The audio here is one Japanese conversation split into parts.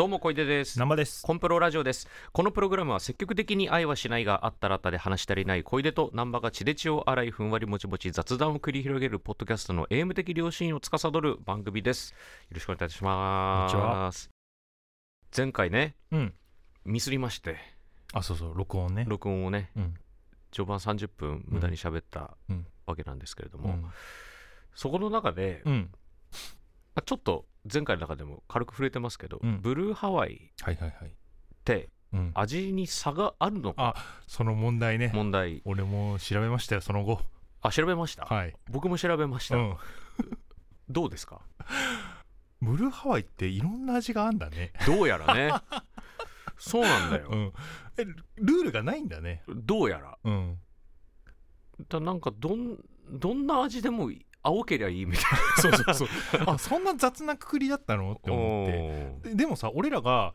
どうも小出です。生です。コンプロラジオです。このプログラムは積極的に愛はしないがあったらあったで話し足りない小出と難波が血で血を洗いふんわりもちもち雑談を繰り広げるポッドキャストのエイム的良心を司る番組です。よろしくお願いいたします。前回ねうん。ミスりまして。あそうそう録音ね。録音をねうん。序盤30分無駄に喋ったうん。わけなんですけれども、うん。そこの中で、うん。まあちょっと前回の中でも軽く触れてますけど、うん。ブルーハワイってうん。味に差があるのか？その問題ね。問題。俺も調べましたよその後。あ調べました、はい。僕も調べました、うん。どうですか？ブルーハワイっていろんな味があんだね。どうやらね。そうなんだよ、うん。えルールがないんだね。どうやら。うん。だなんかどんどんな味でも青けりゃいいみたい そうそうそう。あそんな雑なくくりだったのってな思って。ででもさ俺らが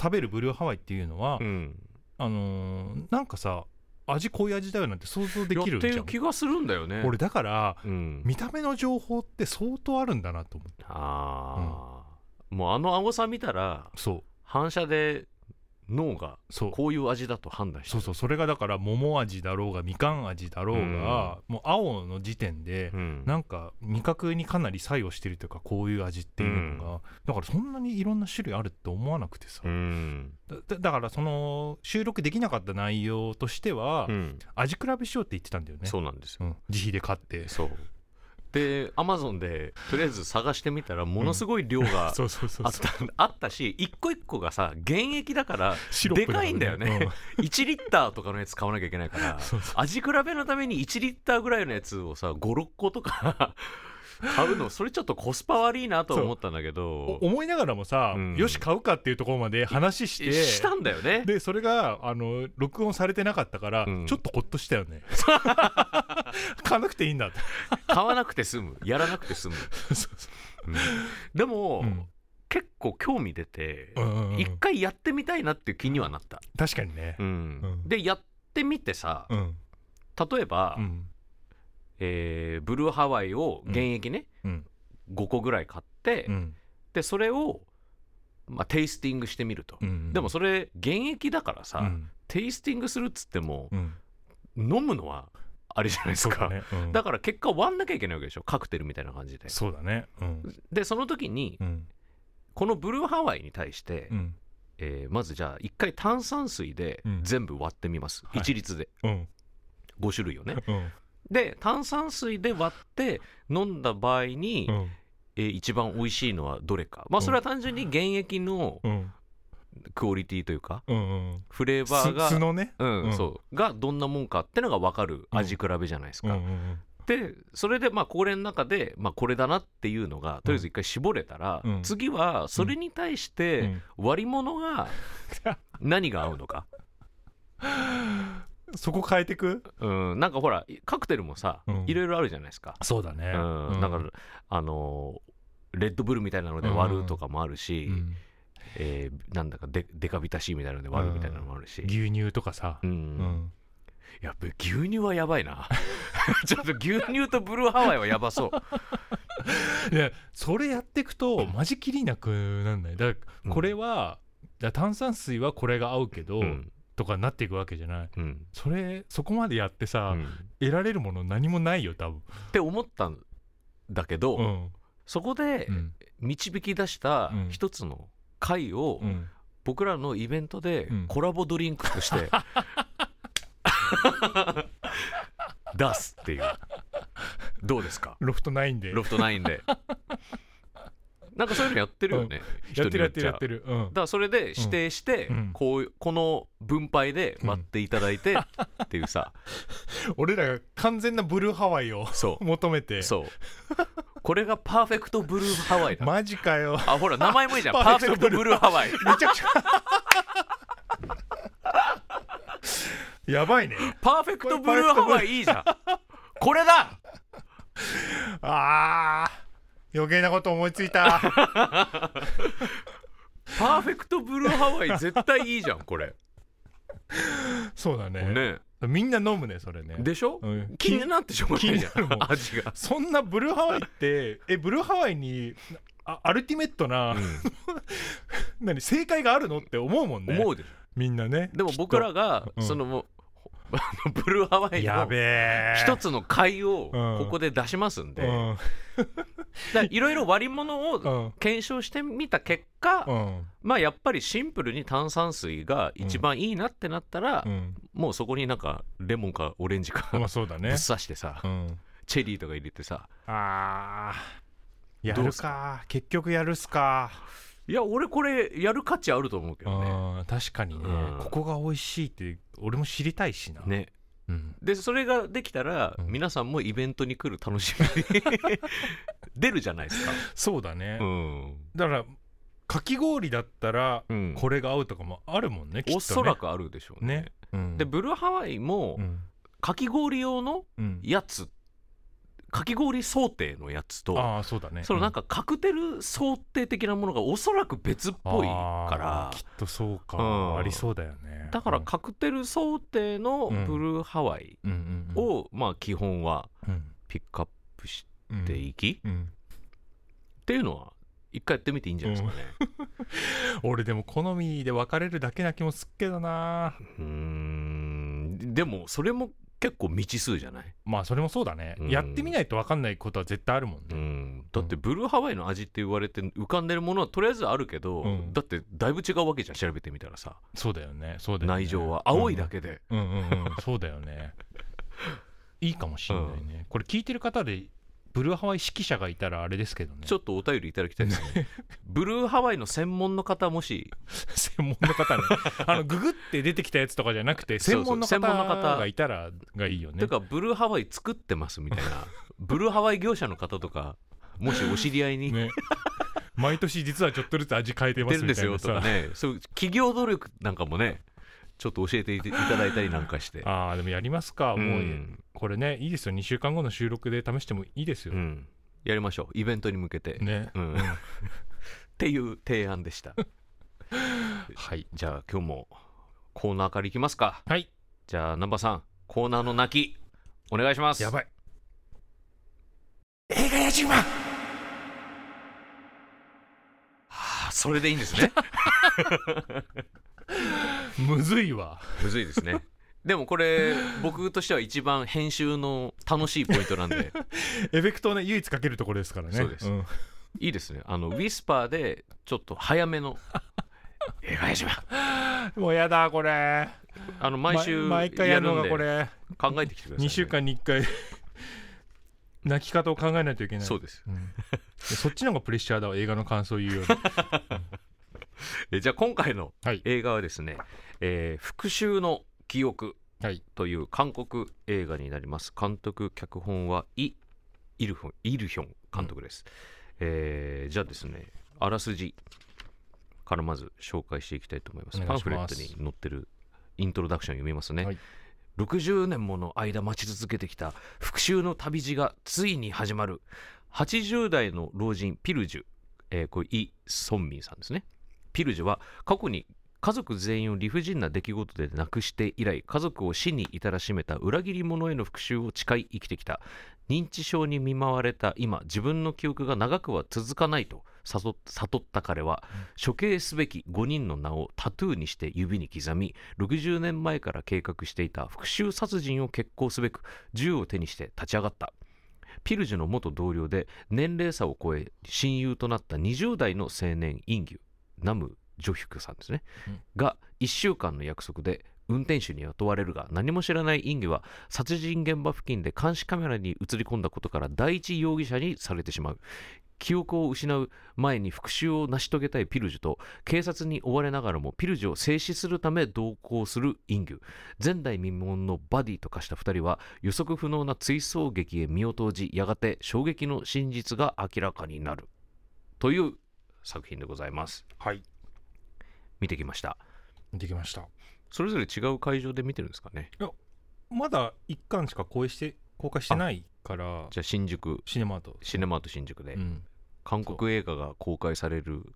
食べるブルーハワイっていうのは、うん。あのーなんかさ味こういう味だよなんて想像できるやってるじゃん気がするんだよね。俺だからうん。見た目の情報って相当あるんだなと思って。ああ、もうあの青さ見たらそう。反射で脳がそう。こういう味だと判断してそうそう。それがだから桃味だろうがみかん味だろうが、もう青の時点で、うん。なんか味覚にかなり作用してるというかこういう味っていうのが、だからそんなにいろんな種類あるって思わなくてさ、うん。だだだからその収録できなかった内容としては、うん。味比べしようって言ってたんだよね。そうなんですよ。うん、自費で買って。そうでアマゾンでとりあえず探してみたらものすごい量がそうそうそうあった,、あったし一個一個がさ原液だからでかいんだよね、うん。1リッターとかのやつ買わなきゃいけないから味比べのために1リッターぐらいのやつをさ56個とか買うのそれちょっとコスパ悪いなと思ったんだけど。お思いながらもさ、うん。よし買うかっていうところまで話して。したんだよね。でそれがあの録音されてなかったから、うん。ちょっとほっとしたよね。買わなくていいんだって。買わなくて済む。やらなくて済む、そうそうん。でも、結構興味出てうんうんうん。一回やってみたいなっていう気にはなった、確かにね。でやってみてさうん。例えば、うんえーブルーハワイを原液ね、うん。5個ぐらい買って、うん。でそれを、まあ、テイスティングしてみると、うんでもそれ原液だからさ、うん。テイスティングするっつっても、うん。飲むのはあれじゃないですか。だね、から結果割んなきゃいけないわけでしょ。カクテルみたいな感じで。そうだね。うん。でその時にうん。このブルーハワイに対して、うん。えーまずじゃあ一回炭酸水でうん。全部割ってみます、はい。一律で。うん。5種類をね。うんで炭酸水で割って飲んだ場合に、うん。えー一番美味しいのはどれか。まあそれは単純に原液のうん。クオリティというかうんうん。フレーバーがのね。うんうん。そう。がどんなもんかってのが分かる味比べじゃないですか、うんうんでそれでまあこれの中で、まあ、これだなっていうのがとりあえず一回絞れたら、うん。次はそれに対しうてん。割り物が何が合うのか、そこ変えてく？うん、なんかほらカクテルもさ、うん。いろいろあるじゃないですか、そうだね。うん。なん。かあのーレッドブルみたいなので割るとかもあるし、うん。えーなんだかデデカビタシーみたいなので割るみたいなのもあるし、牛乳とかさ。うん。うん。やっぱ牛乳はやばいな。ちょっと牛乳とブルーハワイはやばそう。いやそれやっていくとマジきりなくなんない。だからこれは、じゃあ炭酸水はこれが合うけど、うんとかなっていくわけじゃない。うん。それそこまでやってさ、うん。得られるもの何もないよ多分。って思ったんだけど、うん。そこでうん。導き出したうん。一つの回をうん。僕らのイベントでうん。コラボドリンクとして 出すっていう。どうですか？ロフトないんで。ロフトナインでなんかそういうのやってるよね、やってるやってるやってる。うん。だからそれで指定して、うん。こうこの分配で割っていただいてっていうさ、俺らが完全なブルーハワイをそう。求めて。そう。これがパーフェクトブルーハワイだ、マジかよ。あほら名前もいいじゃん。パパーーフェクトブルルーハワイ。めちゃくちゃ。やばいね。パーフェクトブルーハワイいいじゃん。これだ。あー余計なこと思いついた。パーフェクトブルーハワイ絶対いいじゃんこれ。そうだね。ね。みんな飲むねそれね。でしょ、うん。気になってしょうがないじゃん味が。そんなブルーハワイってえブルーハワイにあアルティメットな、う 何正解があるの？って思うもんん、ね。思うでしょ。みんなねでも僕らが、うん。そのブルーハワイの一つの買をうん。ここで出しますんで、いろいろ割り物をうん。検証してみた結果、うん。まあやっぱりシンプルに炭酸水が一番いいなってなったら、うん。もうそこになんかレモンかオレンジかぶっまあそうだね。刺してさ、うん。チェリーとか入れてさ。あー。やるどうすか。結局やるっすかいや俺これやる価値あると思うけどね。うん確かにね、うん。ここが美味しいって俺も知りたいしな、ね。うん、でそれができたら、うん。皆さんもイベントに来る楽しみ 出るじゃないですか、そうだね、うん。だからかき氷だったらうん、これが合うとかもあるもんねきっとね。おそらくあるでしょうね。ね、うん、でブルーハワイもうん。かき氷用のうん。やつかき氷想定のやつとああそうだね。そのなんかカクテル想定的なものがおそらく別っぽいからきっとそうか、うん。ありそうだよね。だからカクテル想定のブルーハワイうんうんうん。をまあ基本はうん。ピックアップしうんていきうん。っていうのは一回やってみていいんじゃないですかね。俺でも好みで分かれるだけな気もすっけどな。うーん。でもそれも結構未知数じゃない、まあそれもそうだね、うん。やってみないと分かんないことは絶対あるもんうね、ん、だってブルーハワイの味って言われて浮かんでるものはとりあえずあるけど、うん。だってだいぶ違うわけじゃん調べてみたらさ。そうだよね。そうだよね。内情は青いだけで、うん。うんうんうん。そうだよね。いいかもしんないね、これ聞いてる方でブルーハワイ指揮者がいたらあれですけどね。ちょっとお便りいただきたいですね。ブルーハワイの専門の方もし。専門の方ね。あのググって出てきたやつとかじゃなくて専門の方がいたらがいいよね。てかブルーハワイ作ってますみたいな。ブルーハワイ業者の方とかもしお知り合いに。ね。毎年実はちょっとずつ味変えてますすみたいなさ。よとかね。そう企業努力なんかもねちょっと教えていただいたりなんかして。ああでもやりますか、うもうんこれねいいですよ。2週間後の収録で試してもいいですよ、うん。やりましょう。イベントに向けて、ね、うん。っていう提案でした。はい。じゃあ今日もコーナーからいきますか。はい。じゃあ南波さんコーナーの泣きお願いします。やばい。映画やじまはあそれでいいんですね むずいわ。むずいですね。でもこれ僕としては一番編集の楽しいポイントなんで。エフェクトをね唯一かけるところですからね。そうです。ん。いいですね。あのウィスパーでちょっと早めの。映画やじまもうやだこれ。あの毎週ま毎回やるのがこれ。考えてきてください、ね、2週間に1回。泣き方を考えないといけない。そうです。うん。でそっちの方がプレッシャーだわ映画の感想言うより えじゃあ今回のはい。映画はですね「えー復讐の記憶はい」という韓国映画になります。監督脚本はイ・イルフンイルヒョン監督です、えーじゃあですねあらすじからまず紹介していきたいと思います。パンフレットに載ってるイントロダクション読みますね、はい。60年もの間待ち続けてきた復讐の旅路がついに始まる。80代の老人ピルジュ、えーこれイ・ソンミンさんですねピルジュは過去に家族全員を理不尽な出来事で亡くして以来家族を死に至らしめた裏切り者への復讐を誓い生きてきた。認知症に見舞われた今自分の記憶が長くは続かないと悟悟った彼は処刑すべき5人の名をタトゥーにして指に刻み60年前から計画していた復讐殺人を決行すべく銃を手にして立ち上がった。ピルジュの元同僚で年齢差を超え親友となった20代の青年インギュナム・ジョヒュクさんですね、うん。が1週間の約束で運転手に雇われるが何も知らないインギュは殺人現場付近で監視カメラに映り込んだことから第一容疑者にされてしまう。記憶を失う前に復讐を成し遂げたいピルジュと警察に追われながらもピルジュを制止するため同行するインギュ前代未聞のバディと化した2人は予測不能な追走劇へ身を投じやがて衝撃の真実が明らかになる。という作品でございます。はい。見てきました。できました。それぞれ違う会場で見てるんですかね？まだ1巻しか公開して公開してないからじゃあ新宿。シネマート。シネマート新宿で、うん。韓国映画が公開される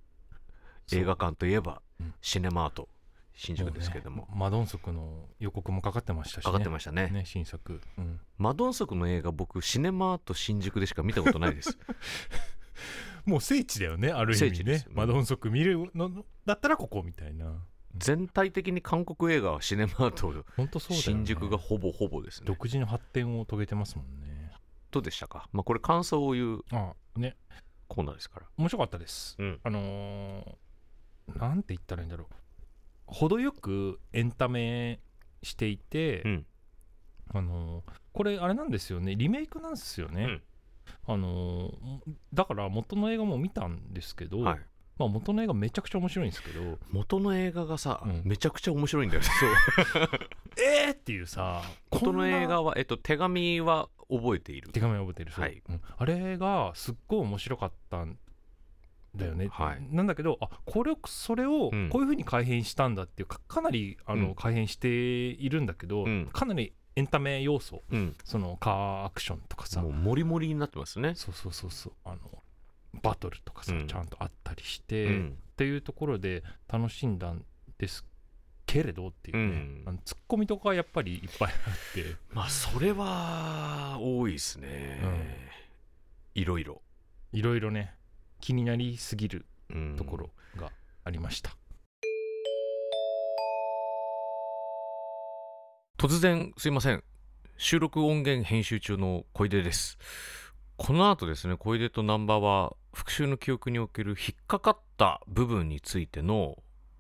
映画館といえば、うん。シネマート。新宿ですけれども。うね。マドンソクの予告もかかってましたし、ね、かかってましたね。ね新作、うん、マドンソクの映画僕シネマート新宿でしか見たことないです もう聖地だよねある意味ね。マドンソク見るのだったらここみたいな。全体的に韓国映画はシネマート本当そうね。新宿がほぼほぼですね。独自の発展を遂げてますもんね。どうでしたか？まあこれ感想を言うあね。コーナーですから。面白かったです。うん。あのーなんて言ったらいいんだろう。程よくエンタメしていて、うん。あのーこれあれなんですよね。リメイクなんですよね、あのーだから元の映画も見たんですけど、はい。まあ、元の映画めちゃくちゃ面白いんですけど元の映画がさ、うん。めちゃくちゃ面白いんだよね。えーっていうさ元の映画は、えっと、手紙は覚えている？手紙を覚えてる、そう。はい。うん。あれがすっごい面白かったんだよね、はい。なんだけどあこれをそれをうん。こういうふうに改変したんだっていうかかなりあの、うん。改変しているんだけど、うん。かなりエンタメ要素うん。そのカーアクションとかさ。もうモリモリになってますね。そうそうそうそう。あのバトルとかさ、うん。ちゃんとあったりして、っうん。ていうところで楽しんだんですけれどっていうね、うん。あのツッコミとかやっぱりいっぱいあって。まあそれは多いですね、いろいろ、いろいろね気になりすぎるうん。ところがありました、突然すいません。収録音源編集中の小出です。この後ですね小出と南波は復習の記憶における引っかかった部分についての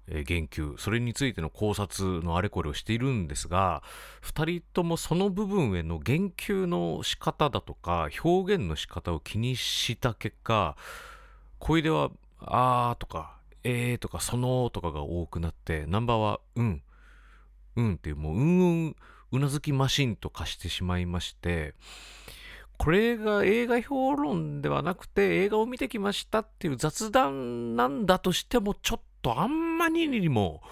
言及それについての考察のあれこれをしているんですが2人ともその部分への言及の仕方だとか表現の仕方を気にした結果小出は「あー」とか「えー」とか「その」とかが多くなって南波は「うん」うんっていうもううんうんうなずきマシンと化してしまいましてこれが映画評論ではなくて映画を見てきましたっていう雑談なんだとしてもちょっとあんまりにも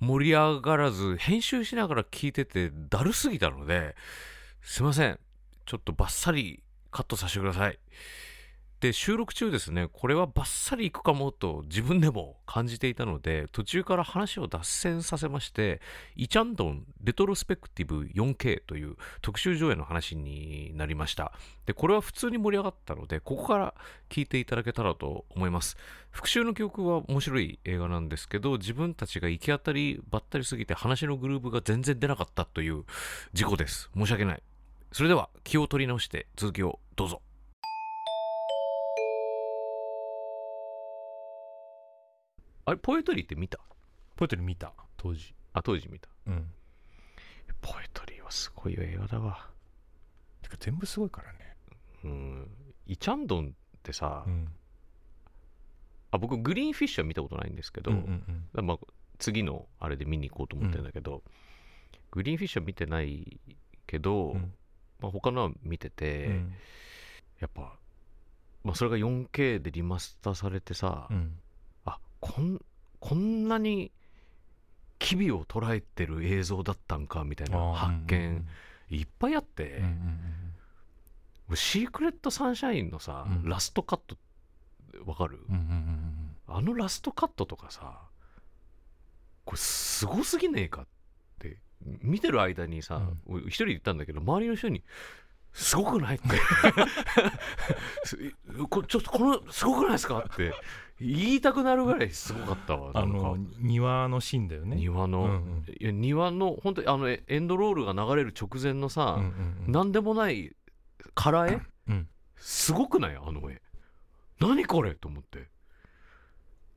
盛り上がらず編集しながら聞いててだるすぎたのですいません。ちょっとバッサリカットさせてください。で収録中ですね。これはバッサリいくかもと自分でも感じていたので途中から話を脱線させましてイチャンドンレトロスペクティブ 4K という特集上映の話になりました。でこれは普通に盛り上がったのでここから聞いていただけたらと思います。復讐の記憶は面白い映画なんですけど自分たちが行き当たりばったりすぎて話のグルーブが全然出なかったという事故です。申し訳ない。それでは気を取り直して続きをどうぞ。あれポエトリーって見た？ポエトリ見た。当時。あ当時見た。うん。ポエトリーはすごい映画だわ。てか全部すごいからね。うん。イチャンドンってさ、うん。あ僕グリーンフィッシュは見たことないんですけど、うんうんうん。まあ、次のあれで見に行こうと思ってるんだけど、グリーンフィッシュは見てないけど、うん。まあ、他のは見てて、うん。やっぱ、まあ、それが 4K でリマスターされてさ、うん。あこんこんなに機微を捉えてる映像だったんかみたいな発見いっぱいあって、シークレットサンシャインのさ、うん。ラストカットわかる、うんうんうんあのラストカットとかさこれすごすぎねえかって。見てる間にさ、俺一人で言ったんだけど周りの人に「すごくない?」って。ちょっとこの「すごくないですか?」って。言いたくなるぐらいすごかったわあの庭のシーンだよね。庭の、うんうん。いや庭の本当にあのエエンドロールが流れる直前のさ、うんうんうん。なんでもない空絵、うん。すごくない？あの絵。何これ？と思って。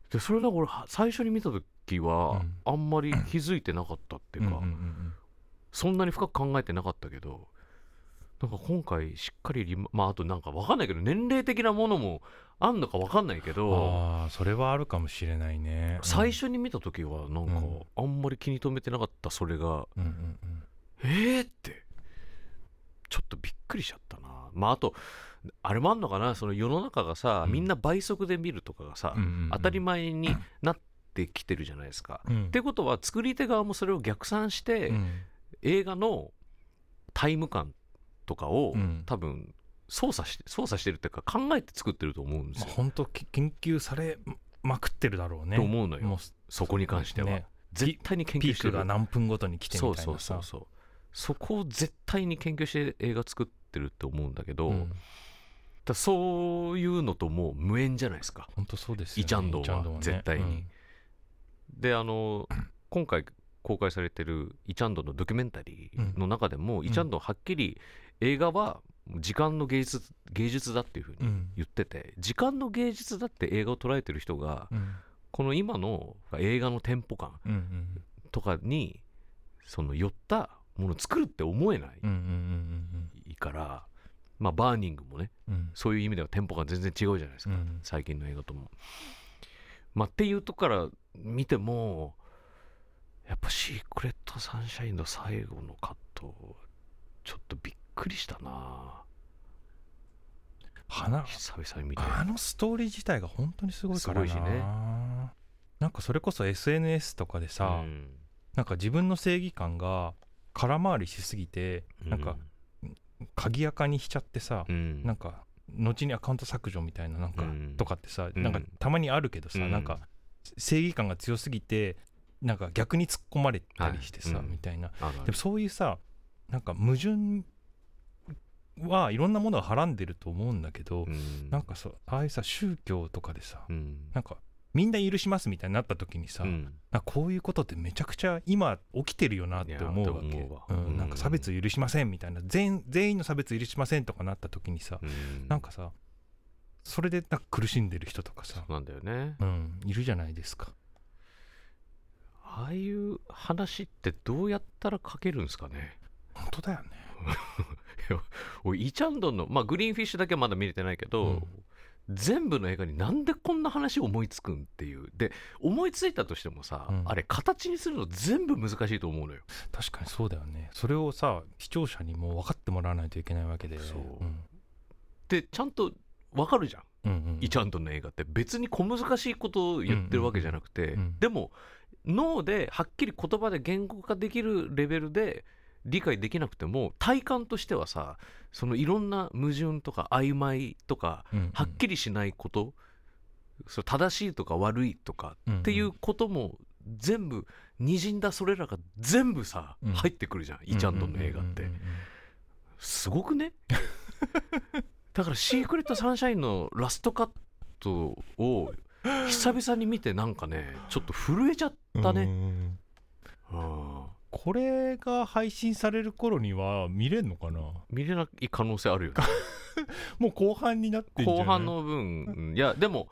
でそれなんか俺は最初に見た時は、うん。あんまり気づいてなかったっていうか、うんうんうん。そんなに深く考えてなかったけどなんか今回しっかりリマまああとなんかわかんないけど年齢的なものもあんのかわかんないけどああそれはあるかもしれないね。最初に見た時はなんかうん。あんまり気に留めてなかったそれがうんうんうん。えーってちょっとびっくりしちゃったな。まああとあれもあんのかな？その世の中がさ、うん。みんな倍速で見るとかがさ、うんうんうん。当たり前になってきてるじゃないですか。うん。ってことは作り手側もそれを逆算して、うん。映画のタイム感とかを、うん。多分操作して操作してるっていうか考えて作ってると思うんですよ。まあ本当き研究されまくってるだろうね。と思うのよ。そこに関しては、ね。絶対に研ピ究してるークが何分ごとに来てみたいなさ。そうそうそうそこを絶対に研究して映画作ってるって思うんだけど、うん。だそういうのともう無縁じゃないですか。本当そうですよね。イチャンドンは絶対に。であの今回公開されてるイチャンドンのドキュメンタリーの中でも、イチャンドンはっきり映画は時間の芸術芸術だっていうふうにうん。うん言ってて時間の芸術だって映画を捉えてる人がうん。この今の映画のテンポ感うんうんとかにその寄ったものを作るって思えないうんうんうんから、まあバーニングもねうん。うんそういう意味ではテンポが全然違うじゃないですか、うん。最近の映画とも。まあっていうとこから見てもやっぱシークレットサンシャインの最後のカットちょっとびっくりしたな。花久々に見て。あのストーリー自体が本当にすごいからな。すごいしね。なんかそれこそ SNS とかでさ、うん。なんか自分の正義感が空回りしすぎてなんか鍵垢にしちゃってさ、うん。なんか後にアカウント削除みたいななんか、うん。とかってさ、うん。なんかたまにあるけどさ、うん。なんか正義感が強すぎてなんか逆に突っ込まれたりしてさ、はい。うん。みたいな。でもそういうさなんか矛盾はいろんなものをはらんでると思うんだけど、うん。なんかそうああいうさ宗教とかでさ、うん。なんかみんな許しますみたいになった時にさ、うん。こういうことってめちゃくちゃ今起きてるよなって思うわけ。ううんなんか差別許しませんみたいな全全員の差別許しませんとかなった時にさ、うん。なんかさそれでなんか苦しんでる人とかさ、そうなんだよね。うん、いるじゃないですか。ああいう話ってどうやったら書けるんですかね？本当だよね おいイチャンドンの、まあ、グリーンフィッシュだけはまだ見れてないけど、うん全部の映画になんでこんな話思いつくんっていうで思いついたとしてもさ、うんあれ形にするの全部難しいと思うのよ確かにそうだよねそれをさ視聴者にも分かってもらわないといけないわけでそううんでちゃんとわかるじゃん、イチャンドンの映画って別に小難しいことを言ってるわけじゃなくて、でも脳ではっきり言葉で言語化できるレベルで理解できなくても体感としてはさそのいろんな矛盾とか曖昧とかうんうん。はっきりしないこと、それ正しいとか悪いとかっていうことも全部にじんだそれらが全部さ、うん。入ってくるじゃんイチャンドンの映画って、うんうんうんうんすごくねだからシークレットサンシャインのラストカットを久々に見てなんかねちょっと震えちゃったね、うんうん。うんああこれが配信される頃には見れんのかな？見れない可能性あるよね。もう後半になってんじゃない？後半の分。うんいやでも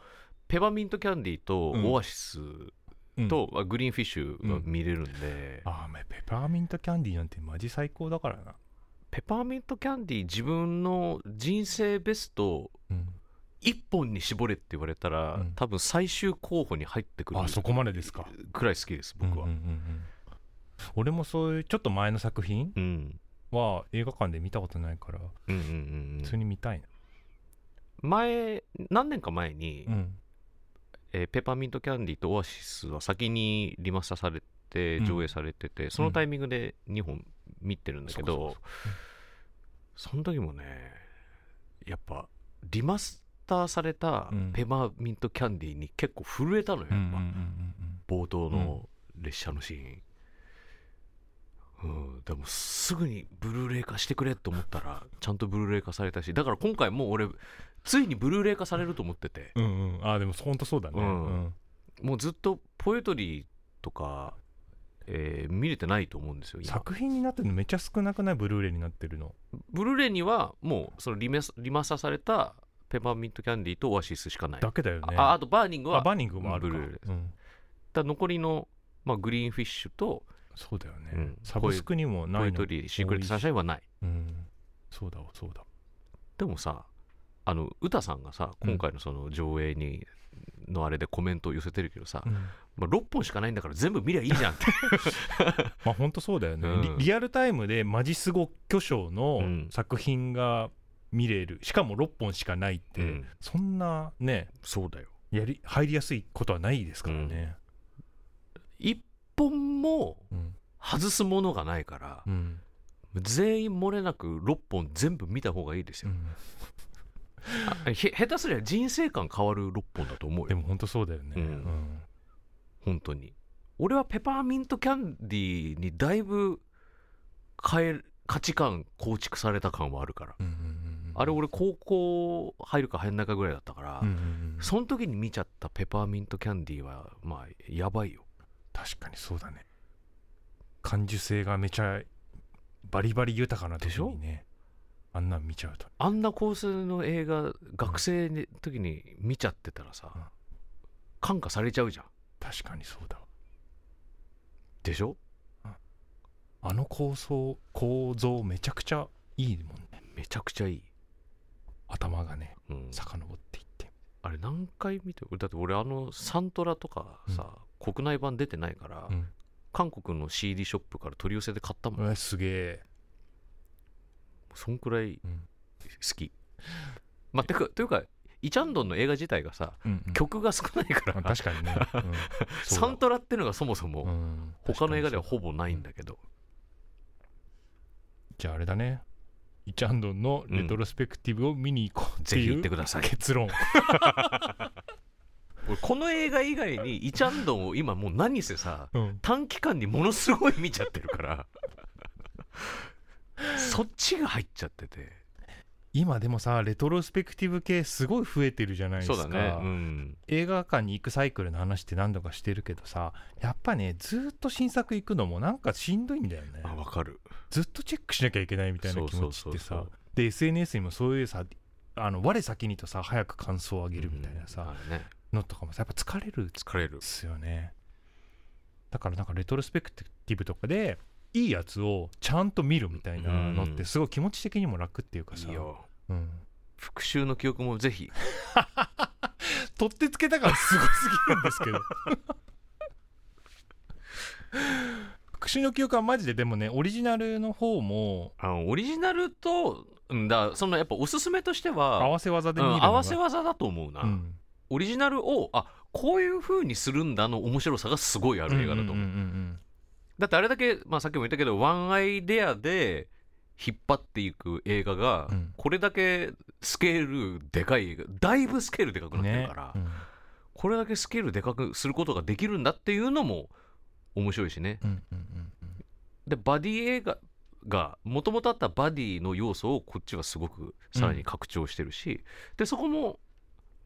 ペパーミントキャンディーとうん。オアシスうん。と、あグリーンフィッシュが見れるんで、ああめペパーミントキャンディーなんてマジ最高だからな。ペパーミントキャンディー自分の人生ベストうん。1本に絞れって言われたら、うん。多分最終候補に入ってくるあそこまでですか。くらい好きです僕は。うんうんうんうん俺もそういうちょっと前の作品うん。は映画館で見たことないからうんうんうん普通に見たいな。前何年か前に、うん。えーペパーミントキャンディーとオアシスは先にリマスターされてうん。上映されてて、そのタイミングで2本見てるんだけど、その時もねやっぱリマスターされたうん。ペパーミントキャンディーに結構震えたのよ、やっぱ。うんうんうんうん冒頭の列車のシーン、うん、でもすぐにブルーレイ化してくれって思ったら ちゃんとブルーレイ化されたしだから今回もう俺ついにブルーレイ化されると思ってて。うんうん。うんあでも本当そうだね。うん。うん。もうずっとポエトリーとか、えー見れてないと思うんですよ今。作品になってるのめっちゃ少なくない？ブルーレイになってるの。ブルーレイにはもうそのリメスリマスターされたペパーミントキャンディーとオアシスしかない、だけだよね。ああとバーニングはあバーニングもあるか。ブルーレイうん。だ残りの、まあ、グリーンフィッシュとそうだよね、うん。サブスクにもないの。ポエトリーシークレットサンシャインはない。うん。そうだわそうだ。でもさあの歌さんがさうん。今回のその上映に、のあれでコメントを寄せてるけどさ、うん。まあ、6本しかないんだから全部見りゃいいじゃんって。まあ本当そうだよね、うん。リリアルタイムでマジスゴ巨匠うのん。作品が見れる。しかも6本しかないって、うん。そんなねそうだよ。やり入りやすいことはないですからね。1本もうん外すものがないからうん、全員漏れなく6本全部見た方がいいですよ、うん。下手すりゃ人生観変わる6本だと思うよ。でも本当そうだよね、うん。うん。本当に。俺はペパーミントキャンディーにだいぶ変え価値観構築された感はあるから。うんうんうんうん。あれ俺高校入るか入んないかぐらいだったから、うんうんうん。その時に見ちゃったペパーミントキャンディーはまあやばいよ確かにそうだね。感受性がめちゃバリバリ豊かな時にね。あんなん見ちゃうと。あんな構成の映画学生の時に見ちゃってたらさ、うん。感化されちゃうじゃん。確かにそうだわ。でしょ？あの構想構造めちゃくちゃいいもんね。めちゃくちゃいい、頭がねうん、遡っていって。あれ何回見て？だって俺あのサントラとかさ、国内版出てないから、うん。韓国の CD ショップから取り寄せで買ったもん、うわすげえ。そんくらいうん。好き、まあてかというかイチャンドンの映画自体がさうんうん。曲が少ないから、あ確かにね、うん。サントラってのがそもそもうん。他の映画ではほぼないんだけど、じゃああれだね。イチャンドンのレトロスペクティブを見に行こうってぜひいう行ってください。結論 俺この映画以外にイチャンドンを今もう何せさうん。短期間にものすごい見ちゃってるから そっちが入っちゃってて。今でもさレトロスペクティブ系すごい増えてるじゃないですか。そうだね。うん。映画館に行くサイクルの話って何度かしてるけどさやっぱねずっと新作行くのもなんかしんどいんだよね。あわかる。ずっとチェックしなきゃいけないみたいな気持ちってそうそうそうそさう。で SNS にもそういうさあの我先にとさ早く感想を上げるみたいなうんさ、あれねのとかもさやっぱ疲れる疲れる。ですよね。だからなんかレトロスペクティブとかでいいやつをちゃんと見るみたいなのっうんてすごい気持ち的にも楽っていうかさ、うん、復讐の記憶もぜひ。取ってつけたからすごすぎるんですけど。復讐の記憶はマジででもねオリジナルの方もあのオリジナルとうんだそのやっぱおすすめとしては合わせ技で見るうん合わせ技だと思うな、うんオリジナルをあこういう風にするんだの面白さがすごいある映画だと思う,、うんうんうんだってあれだけ、まあ、さっきも言ったけどワンアイデアで引っ張っていく映画が、うん。これだけスケールでかい映画だいぶスケールでかくうなってるねから、うん。これだけスケールでかくすることができるんだっていうのも面白いしね。うんうんうんでバディ映画がもともとあったバディの要素をこっちはすごくさらに拡張してるし、でそこも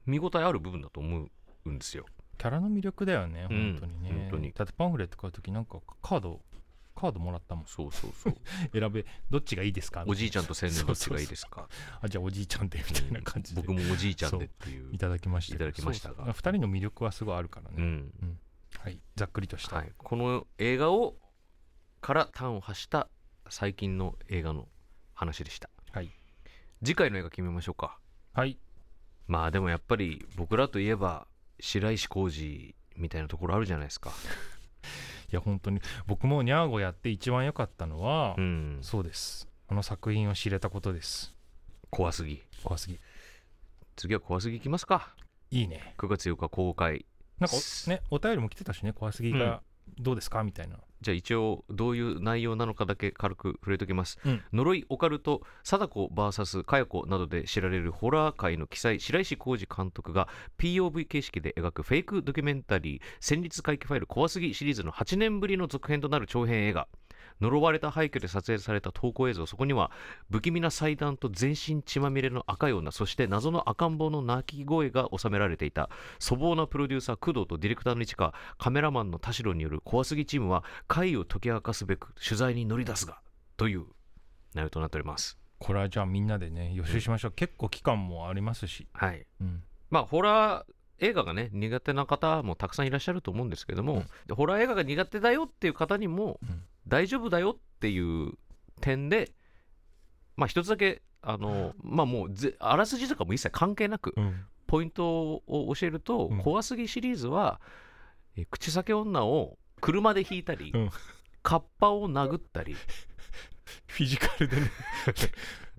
見応えある部分だと思うんですよ。キャラの魅力だよねうん。本当にね、本当に。だってパンフレット買う時なんかカードカードもらったもんそうそうそう。選べどっちがいいですか？おじいちゃんとと青年どっちがいいですか？あじゃあおじいちゃんでみたいな感じで。僕もおじいちゃんでっていう。いただきましたいただきましたが。そうそう。二人の魅力はすごいあるからね、うん。はい。ざっくりとした、はい、この映画をから端を発した最近の映画の話でした。はい。次回の映画決めましょうか。はいまあでもやっぱり僕らといえば白石浩二みたいなところあるじゃないですか。いや本当に。僕もニャーゴやって一番良かったのは、うん。そうです。あの作品を知れたことです。怖すぎ。怖すぎ。次は怖すぎいきますか。いいね。9月8日公開。なんかおねお便りも来てたしね怖すぎがどうですかみたいなじゃあ一応どういう内容なのかだけ軽く触れときます、うん。呪いオカルト貞子 VS 佳代子などで知られるホラー界の記載白石浩二監督が POV 形式で描くフェイクドキュメンタリー「戦慄回帰ファイル怖すぎ」シリーズの8年ぶりの続編となる長編映画呪われた廃墟で撮影された投稿映像そこには不気味な祭壇と全身血まみれの赤い女そして謎の赤ん坊の泣き声が収められていた。粗暴なプロデューサー工藤とディレクターの市川カメラマンの田代による怖すぎチームは怪を解き明かすべく取材に乗り出すがという内容となっております。これはじゃあみんなでね予習しましょう、結構期間もありますし、はい。うん、まあホラー映画がね苦手な方もたくさんいらっしゃると思うんですけども、うん。でホラー映画が苦手だよっていう方にもうん大丈夫だよっていう点でまあ一つだけあのまあもうぜあらすじとかも一切関係なくうん。ポイントを教えると、うん。怖すぎシリーズはえ口裂け女を車で引いたり、うん。カッパを殴ったり、フィジカルでね。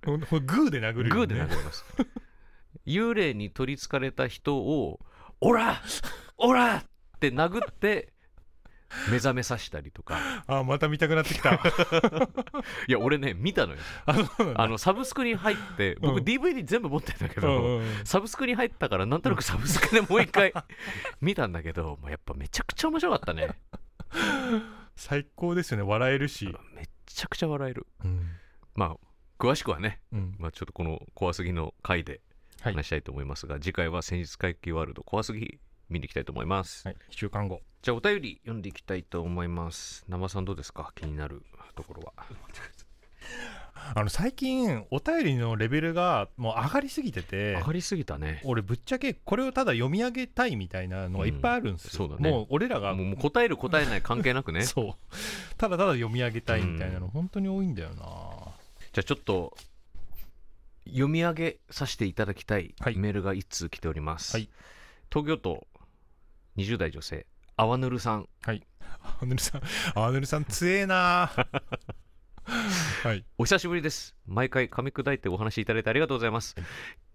グーで殴るよ、ね、グーで殴ります。幽霊に取りつかれた人を「オラオラ!」って殴って目覚めさせたりとか。あまた見たくなってきた。いや俺ね見たのよ。あそうなんだ。あのサブスクに入って僕うん DVD 全部持ってんだけど、うん。サブスクに入ったからなんとなくサブスクでもう一回 見たんだけどもうやっぱめちゃくちゃ面白かったね。最高ですよね。笑えるし、めっちゃくちゃ笑える。うん。まあ詳しくはね、うん。まあ、ちょっとこの怖すぎの回ではい。話したいと思いますが、次回は戦術回帰ワールド怖すぎ見に行きたいと思います、はい、1週間後。じゃあお便り読んでいきたいと思います。生さんどうですか？気になるところは。あの最近お便りのレベルがもう上がりすぎてて。上がりすぎたね。俺ぶっちゃけこれをただ読み上げたいみたいなのがいっぱいあるんですよ、うんそうだね。もう俺らがもう答える答えない関係なくね。じ そう。ただただ読み上げたいみたいなの本当に多いんだよな、ゃあちょっと読み上げさせていただきたいメールが1通来ております、はい。東京都20代女性あわぬるさん。アヌルさん。アヌルさん強えな。はい。お久しぶりです。毎回噛み砕いてお話しいただいてありがとうございます、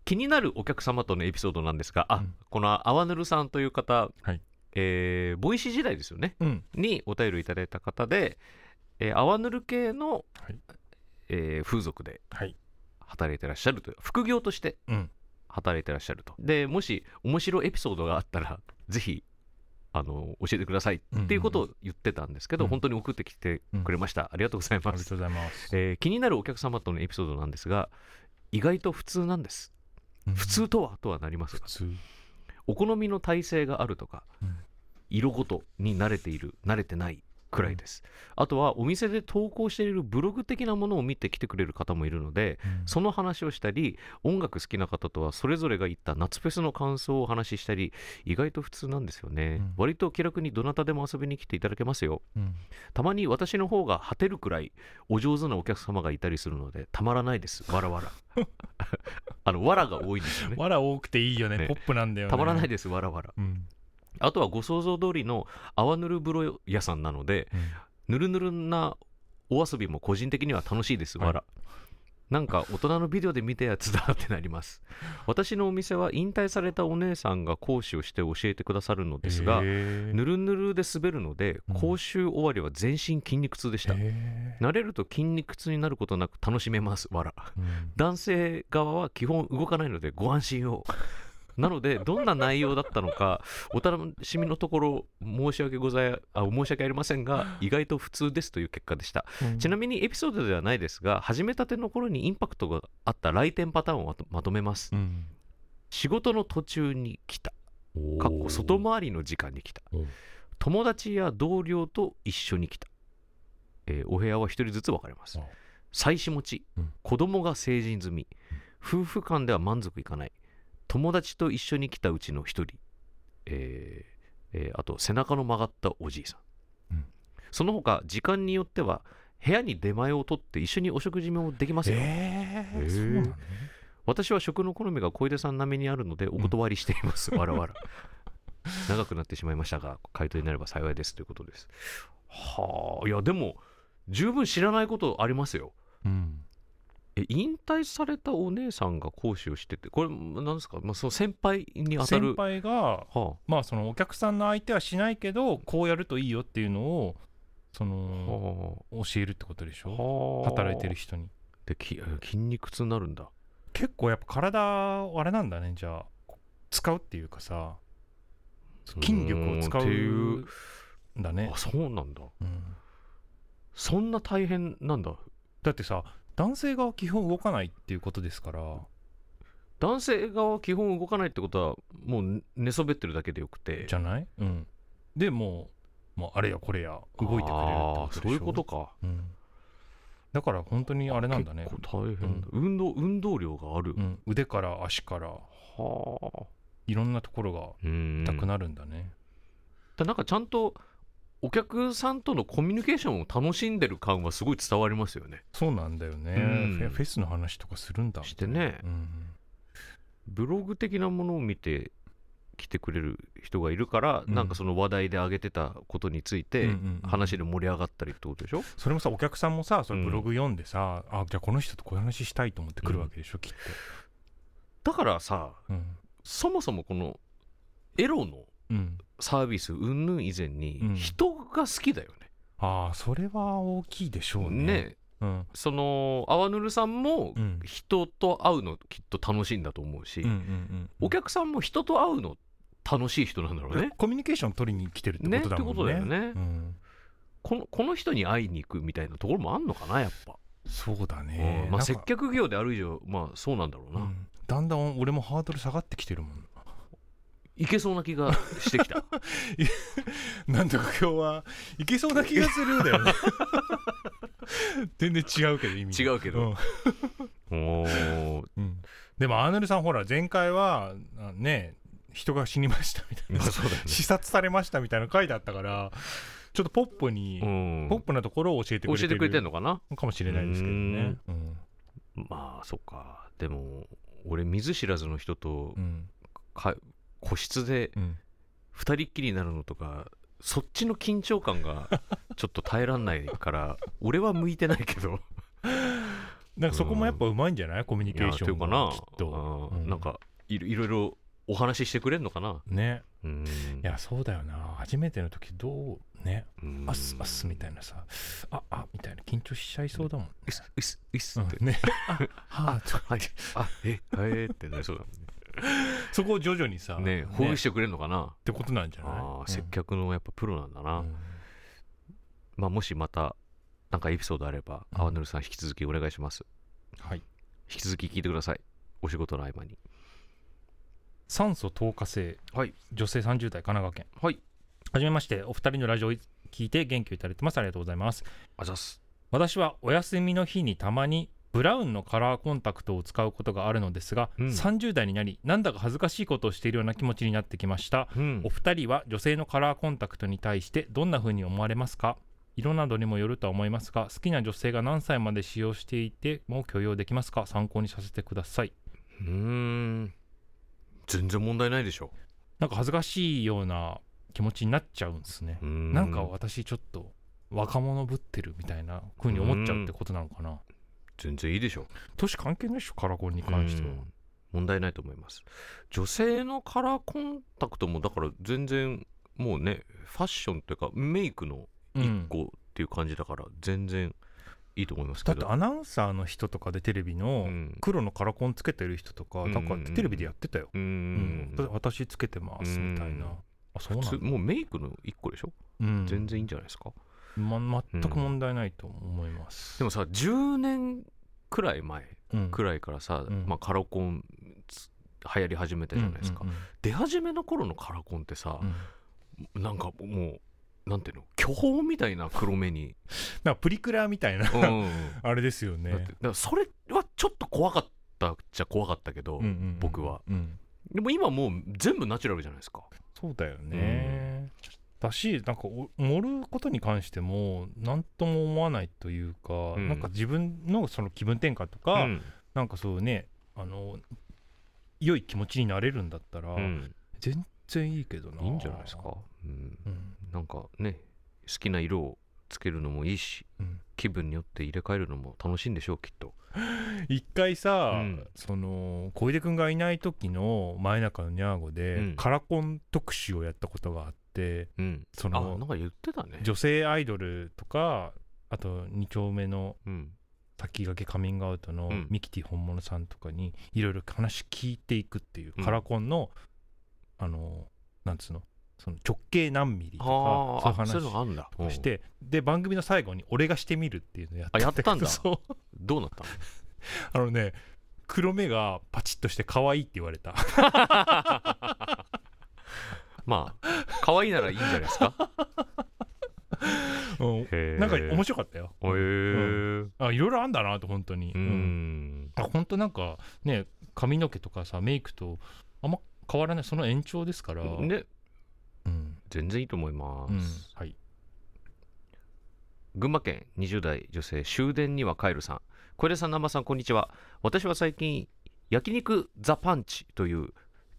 気になるお客様とのエピソードなんですがあ、うん。このあわぬるさんという方、はい。えー Voicy時代ですよね。うん。にお便りいただいた方で、えー、アワヌル系の、はい。えー風俗ではい。働いてらっしゃるという副業としてうん。働いてらっしゃると。でもし面白いエピソードがあったらぜひあの教えてくださいっていうことを言ってたんですけど、うん。本当に送ってきてくれました、ありがとうございあります、がとうございます、えー気になるお客様とのエピソードなんですが意外と普通なんです。普通とはとはなりますが普通。お好みの体勢があるとか、うん。色ごとに慣れている慣れてないくらいです、あとはお店で投稿しているブログ的なものを見て来てくれる方もいるのでその話をしたり音楽好きな方とはそれぞれが言った夏フェスの感想をお話ししたり意外と普通なんですよね、うん。割と気楽にどなたでも遊びに来ていただけますよ。うん。たまに私の方が果てるくらいお上手なお客様がいたりするのでたまらないです。わらわら。あのわらが多いんですよね。わら多くていいよね。ね。ポップなんだよね。たまらないです。わらわら。うんあとはご想像通りの泡ぬる風呂屋さんなので、ぬるぬるなお遊びも個人的には楽しいです、はいわら。なんか大人のビデオで見たやつだってなります。私のお店は引退されたお姉さんが講師をして教えてくださるのですが、ぬるぬるで滑るのでうん、講習終わりは全身筋肉痛でした。へ慣れると筋肉痛になることなく楽しめます、わら。ーうん男性側は基本動かないのでご安心を。なので、どんな内容だったのか、お楽しみのところ、申し訳ございあ申し訳ありませんが、意外と普通ですという結果でした。ちなみにエピソードではないですが、始めたての頃にインパクトがあった来店パターンをまとめます。うん仕事の途中に来た。かっこ外回りの時間に来た。友達や同僚と一緒に来た。えーお部屋は一人ずつ分かれますあ。妻子持ち、うん子供が成人済み、夫婦間では満足いかない。友達と一緒に来たうちの一人。えーえーあと背中の曲がったおじいさん。うんその他、時間によっては、部屋に出前を取って一緒にお食事もできますよ。えーへーそうなのね私は食の好みが小出さん並みにあるのでお断りしています。わらわら。長くなってしまいましたが、回答になれば幸いですということです。はあ、いや、でも、十分知らないことありますよ。うんえ、引退されたお姉さんが講師をしてて、これ、なんですか、まあ、その先輩に当たる。先輩がはまあそのお客さんの相手はしないけどこうやるといいよっていうのをそあ、のは教えるってことでしあ、ょ？はあ。働いてる人に。でき筋肉痛になるんだ。結構やっぱ体あれなんだねじゃあ使うっていうかさ筋力を使うっていううん。だねあ、そうなんだ。うん。そんな大変なんだ。だってさ男性が基本動かないっていうことですから。男性側は基本動かないってことはもう寝そべってるだけでよくて。じゃない？うん。でもうもうあれやこれや動いてくれるってことでしょそういうことか。うん、だから本当にあれなんだね。結構大変だ、運動運動量がある、うん、腕から足から。はあ。いろんなところがうん痛くなるんだね、だなんかちゃんとお客さんとのコミュニケーションを楽しんでる感はすごい伝わりますよね。そうなんだよね、うん。フェスの話とかするんだしてね。うんブログ的なものを見て来てくれる人がいるから、うん。なんかその話題で挙げてたことについて、うんうんうん話で盛り上がったりってことでしょ？それもさお客さんもさそれうん。ブログ読んでさ、あじゃあこの人とこういう話したいと思ってくるわけでしょ、きっだからさとうん、そもそもこのエロのうん、サービス云々以前にうん。人が好きだよね。ああそれは大きいでしょうね。ね。うん。そのあわぬるさんもうん。人と会うのきっと楽しいんだと思うし、うんうんうんお客さんも人と会うの楽しい人なんだろうね。コミュニケーション取りに来てるってことだもんね。ねってことだよね。うん、このこの人に会いに行くみたいなところもあんのかなやっぱ。そうだうねまあ接客業である以上まあそうなんだろうな、うん。だんだん俺もハードル下がってきてるもんいけそうな気がしてきた。なんとか今日はいけそうな気がするんだよね。全然違うけど意味違うけど。うん。おー。うん。でもアーノルさんほら前回はあね人が死にましたみたいな。ね。視察されましたみたいな書いてあったからちょっとポップに、うん。ポップなところを教えてくれてる教えてくれてんのかな？かもしれないですけどね。うん。まあそっか。でも俺見ず知らずの人とうん。か個室でうん。二人っきりになるのとかそっちの緊張感が ちょっと耐えらんないから俺は向いてないけど。なんかそこもやっぱうまいんじゃない？コミュニケーションいやというかな。がきっと、うんうん。なんかいろいろお話ししてくれんのかな。ね。うん。いやそうだよな。初めての時どうね。うん。あっすあっすみたいなさ。ああみたいな。緊張しちゃいそうだもん、うっすうっすうっすって、うん。ね。あはあはい。あええってなりそうだも そこを徐々にさんねね。ほぐしてくれんのかな、ってことなんじゃない？ああ接客のやっぱプロなんだな、うん。まあもしまたなんかエピソードあれば、うん。アワヌルさん引き続きお願いします。はい。引き続き聞いてください。お仕事の合間に。酸素透過性。はい。女性30代神奈川県。はい。はじめましてお二人のラジオを聞いて元気をいただいてます。ありがとうございます。あざっす。私はお休みの日にたまにブラウンのカラーコンタクトを使うことがあるのですが、うん。30代になりなんだか恥ずかしいことをしているような気持ちになってきました。うん。お二人は女性のカラーコンタクトに対してどんな風に思われますか？色などにもよるとは思いますが好きな女性が何歳まで使用していても許容できますか？参考にさせてください。うーん。全然問題ないでしょなんか恥ずかしいような気持ちになっちゃうんですね。なんか私ちょっと若者ぶってるみたいな風に思っちゃうってことなのかな全然いいでしょ。年関係ないでしょカラコンに関しては。うん。問題ないと思います。女性のカラーコンタクトもだから全然もうねファッションというかメイクのうん一個っていう感じだから全然いいと思いますけど、だってアナウンサーの人とかでテレビのうん。黒のカラコンつけてる人とか、かテレビでやってたよ、うん。ん。私つけてますみたいな、うん。あそうなんもうメイクの一個でしょ、うん、全然いいんじゃないですかま、全く問題ないと思います、でもさ10年くらい前うん。くらいからさ、うん。まあ、カラコンつ流行り始めたじゃないですか、うんうん出始めの頃のカラコンってさう、ん。なんかもうなんていうの巨峰みたいな黒目に、なんかプリクラみたいなうん あれですよね。だってだからそれはちょっと怖かったっちゃ怖かったけど、うんうんうん僕は。うん。でも今もう全部ナチュラルじゃないですか。そうだよね、だしなんかお盛ることに関しても何とも思わないというか、ん。なんか自分のその気分転換とか、うん。なんかそうねあの良い気持ちになれるんだったら、うん。全然いいけどな。いいんじゃないですか、うん、うん。なんかね好きな色をつけるのもいいしうん。気分によって入れ替えるのも楽しいんでしょうきっと。一回さ、うん。その小出君がいない時の真夜中のニャーゴで、うん。カラコン特集をやったことがあってうん。あそのなんか言ってたね。女性アイドルとかあと2丁目のうん。先駆けカミングアウトのうん。ミキティ本物さんとかにいろいろ話聞いていくっていう、うん。カラコンのあのなんつうのその直径何ミリとあかそういう話あるんだ。をしてで番組の最後に俺がしてみるっていうのやあやったんだ。そう。どうなったの？あのね黒目がパチッとして可愛いって言われた まあ可愛いならいいんじゃないですか？なんか面白かったよ。へえあいろいろあんだなと本当に。ううん。んあ本当なんかね髪の毛とかさメイクとあんま変わらない。その延長ですから、ね。うん。全然いいと思いまうん。す、はい。群馬県20代女性終電には帰るさん。小出さん南波さんこんにちは。私は最近焼肉ザパンチという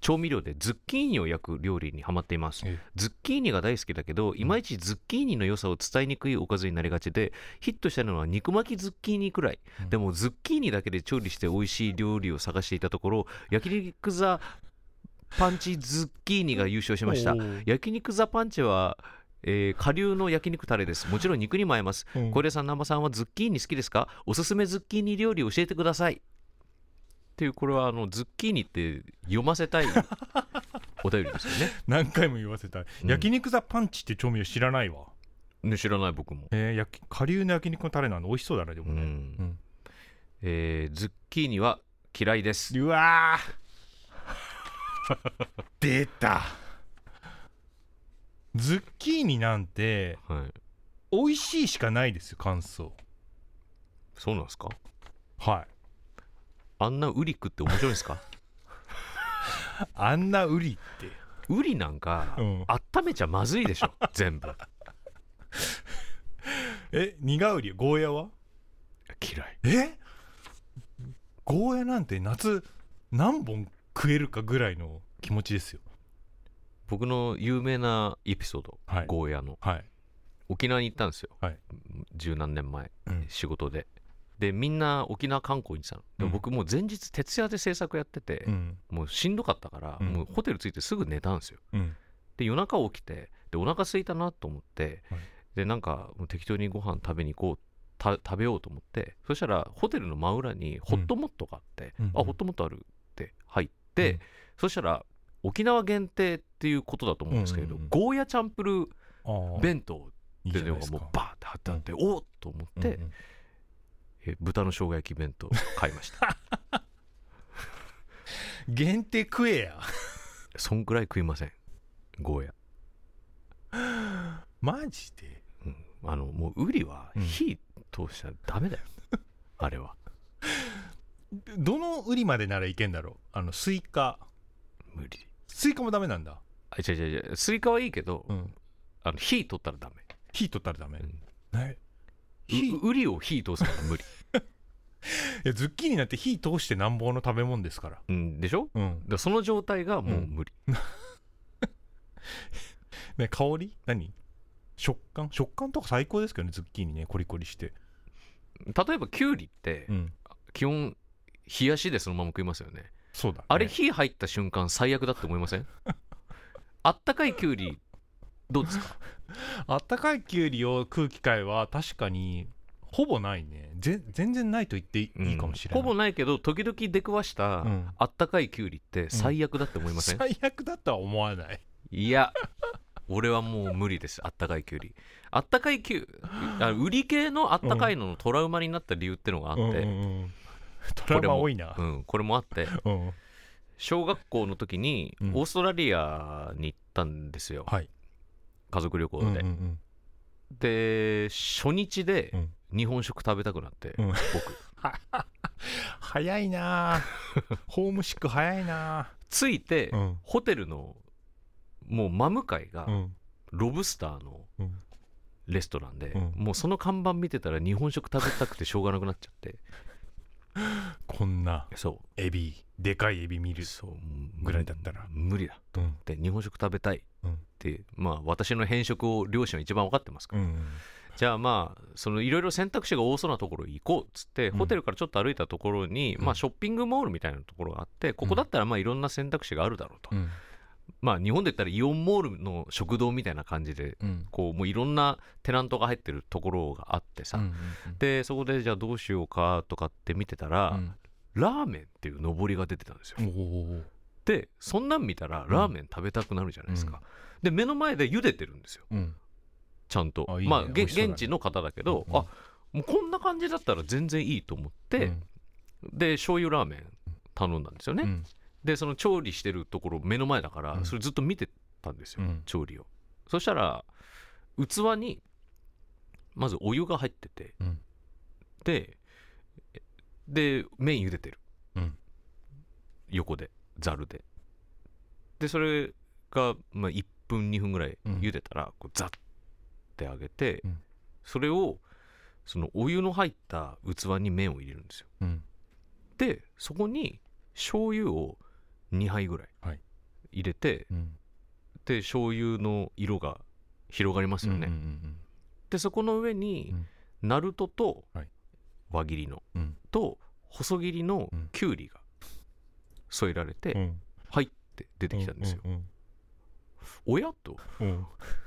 調味料でズッキーニを焼く料理にハマっています。えズッキーニが大好きだけどいまいちズッキーニの良さを伝えにくいおかずになりがちでヒットしたのは肉巻きズッキーニくらい、うん。でもズッキーニだけで調理して美味しい料理を探していたところ焼肉ザパンチズッキーニが優勝しました。焼肉ザパンチは、えー、下流の焼肉タレです。もちろん肉にも合います。うん。小出さん南波さんはズッキーニ好きですか？おすすめズッキーニ料理教えてくださいっていうこれはあのズッキーニって読ませたい お便りですよね。何回も言わせた、ん。焼肉ザパンチって調味料知らないわ。ね知らない僕も。えー、焼き顆粒の焼肉のタレなんで美味しそうだねでもね、うん。うん。えーズッキーニは嫌いです。うわー。出た。ズッキーニなんてはい。美味しいしかないですよ感想。そうなんですか？はいあんなウリ食って面白いんですか？あんなウリって。ウリなんか、うん。温めちゃまずいでしょ全部。え苦ウリ？ゴーヤは？嫌い。え？ゴーヤなんて夏何本食えるかぐらいの気持ちですよ。僕の有名なエピソード、はい。ゴーヤの。はい、沖縄に行ったんですよ、はい。十何年前うん。仕事ででみんな沖縄観光に行ってたの。でもうん。僕もう前日徹夜で制作やってて、うん。もうしんどかったから、うん。もうホテル着いてすぐ寝たんですよ。うん。で夜中起きてでお腹空いたなと思って、はい。でなんかもう適当にご飯食べに行こうた食べようと思ってそしたらホテルの真裏にホットモットがあって、うん。あホットモットあるって入って、うん。そしたら沖縄限定っていうことだと思うんですけれど、うんうんうん。ゴーヤチャンプル弁当っていうのがもうバーって貼ってあって、おっと思って、うんうんえ豚の生姜焼き弁当買いました。限定食えや。そんくらい食いません。ゴーヤ、マジで？うん、あのもうウリはうん。火通したらダメだよ、あれは。どのウリまでならいけんだろう？あのスイカ。無理。スイカもダメなんだ。あ違う違う違う。スイカはいいけど、うん。あの火通ったらダメ。火通ったらダメ、うんウリを火通すのは無理、いやズッキーニなんて火通してなんぼの食べ物ですから。うん、でしょ？だかうんらその状態がもう無理、ね香り？何？食感？食感とか最高ですけどねズッキーニねコリコリして。例えばキュウリってうん。基本冷やしでそのまま食いますよね。そうだ、ね、あれ火入った瞬間最悪だって思いません？あったかいキュウリどうですか？あったかいきゅうりを食う機会は確かにほぼないね。ぜ全然ないと言っていいかもしれない、うん。ほぼないけど時々出くわした、うん。あったかいキュウリって最悪だって思いません、最悪だとは思わない。いや俺はもう無理です。あったかいキュウリあったかいキュウあ売り系のあったかいののトラウマになった理由ってのがあって、うんうんうん。トラウマ多いな。うん、これもあって。うん。小学校の時にうん。オーストラリアに行ったんですよ、はい家族旅行で、うんうんうん。で初日でうん。日本食食べたくなって、うん。僕。早いな。あ ホームシック早いな。着いて、あうん。ホテルのもう真向かいがうん。ロブスターのうん。レストランで、うん。もうその看板見てたら日本食食べたくてしょうがなくなっちゃって こんなそエビでかいエビ見るうそうぐらいだったら無理だ。うん。って日本食食べたいっうん。て、まあ私の変色を両親は一番分かってますから、うん。じゃあまあそのいろいろ選択肢が多そうなところ行こうっつって、うん。ホテルからちょっと歩いたところに、うん。まあショッピングモールみたいなところがあってここだったらまあいろんな選択肢があるだろうと、うんまあ日本で言ったらイオンモールの食堂みたいな感じでうん。こうもういろんなテナントが入ってるところがあってさ、うんでそこでじゃあどうしようかとかって見てたら、うん。ラーメンっていう上りが出てたんですよ、でそんなん見たらラーメン食べたくなるじゃないですか、で目の前で茹でてるんですよ。うん。ちゃんと。あいいね。まあね。現地の方だけど、うんあもうこんな感じだったら全然いいと思って、で醤油ラーメン頼んだんですよね、うんでその調理してるところ目の前だから、うん。それずっと見てたんですよ、うん。調理を。そしたら器にまずお湯が入ってて、うん。でで麺茹でてる、うん。横でざるで。でそれが、まあ、1分2分ぐらい茹でたら、こうザッてあげて、うん。それをそのお湯の入った器に麺を入れるんですよ。うん。でそこに醤油を2杯ぐらいはい。入れて、うん。で醤油の色が広がりますよね、うんうんでそこの上に、ナルトとはい。輪切りの、うん。と細切りのうん。きゅうりが添えられて、うん。うん入って出てきたんですよ、うんおやと？うん。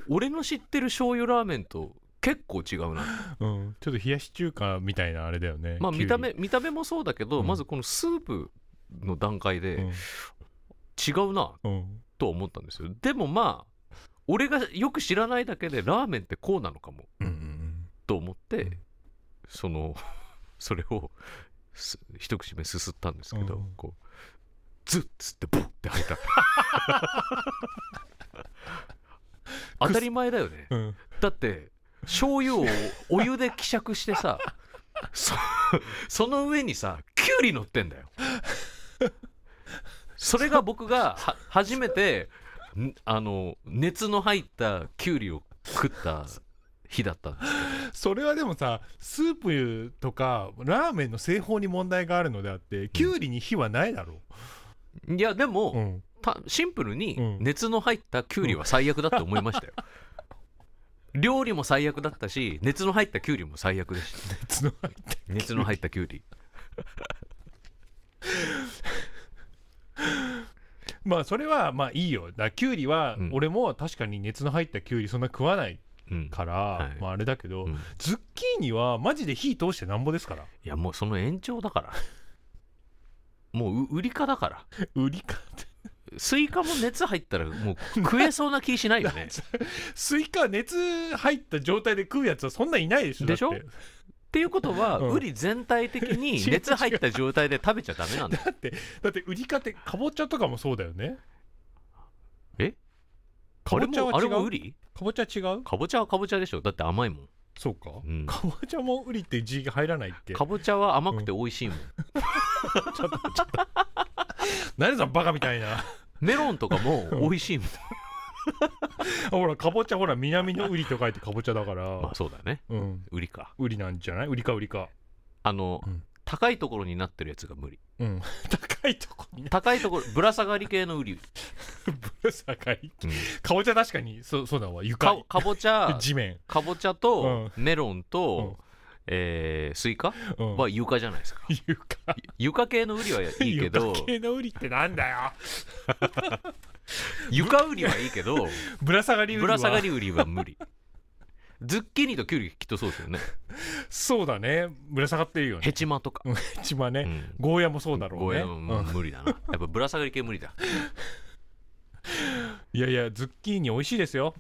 俺の知ってる醤油ラーメンと結構違うな。うん。ちょっと冷やし中華みたいなあれだよねまあ見た目見た目もそうだけど、うん。まずこのスープの段階でうん。違うなうん。と思ったんですよ。でもまあ俺がよく知らないだけでラーメンってこうなのかもと思って、うん。その それをす一口目すすったんですけど、うん。こうズッつってボッって吐いた。当たり前だよね。うん。うんだって醤油をお湯で希釈してさそ その上にさきゅうり乗ってんだよ それが僕がは初めてんあの熱の入ったきゅうりを食った日だったんです。それはでもさスープとかラーメンの製法に問題があるのであってきゅうりに火はないだろいやでも、う、うん、たシンプルにうん。熱の入ったきゅうりは最悪だって思いましたよ、料理も最悪だったし熱の入ったきゅうりも最悪でした。熱の入った熱の入ったきゅうりまあそれはまあいいよ。だからきゅうりはうん。俺も確かに熱の入ったきゅうりそんな食わないうん。から、はい。まああれだけど、うん。ズッキーニはマジで火通してなんぼですから。いやもうその延長だから。もううウリ科だから。ウリ科って。スイカも熱入ったらもう食えそうな気しないよね。スイカ熱入った状態で食うやつはそんないないでしょ。でしょ？だってっていうことは、うん。ウリ全体的に 熱入った状態で食べちゃダメなんだ。よだってだってウリ科ってかぼちゃとかもそうだよね。え？かぼちゃはあれ違うもあれもウリ？かぼちゃ違う？かぼちゃはかぼちゃでしょ？だって甘いもん。そうか、うん。かぼちゃも売りって字が入らないっけかぼちゃは甘くて美味しいもん、何そのバカみたいな。メロンとかも美味しいもん ほらかぼちゃほら南の売りと書いてかぼちゃだから、まあそうだね。うん。ウリか。売りなんじゃない？売りか売りか。あの、うん。高いところになってるやつが無理。うん。高いとこに。高いところぶら下がり系のウリ、ぶら下がり。うん。かぼちゃ確かにそうそうだわ。床かかぼちゃ地面。かぼちゃとメロンと、うん。えースイカ？うん。は床じゃないですか。床。床系のウリはいいけど。床系の売りってなんだよ床ウリはいいけど ぶら下がり売りは。ぶら下がりウリは無理。ズッキーニとキュウリきっとそうですよね。そうだね。ぶら下がってるよね。ヘチマとか、一番ね、うん。ゴーヤもそうだろうね。ゴーヤも無理だな。やっぱぶら下がり系無理だ。いやいやズッキーニ美味しいですよ。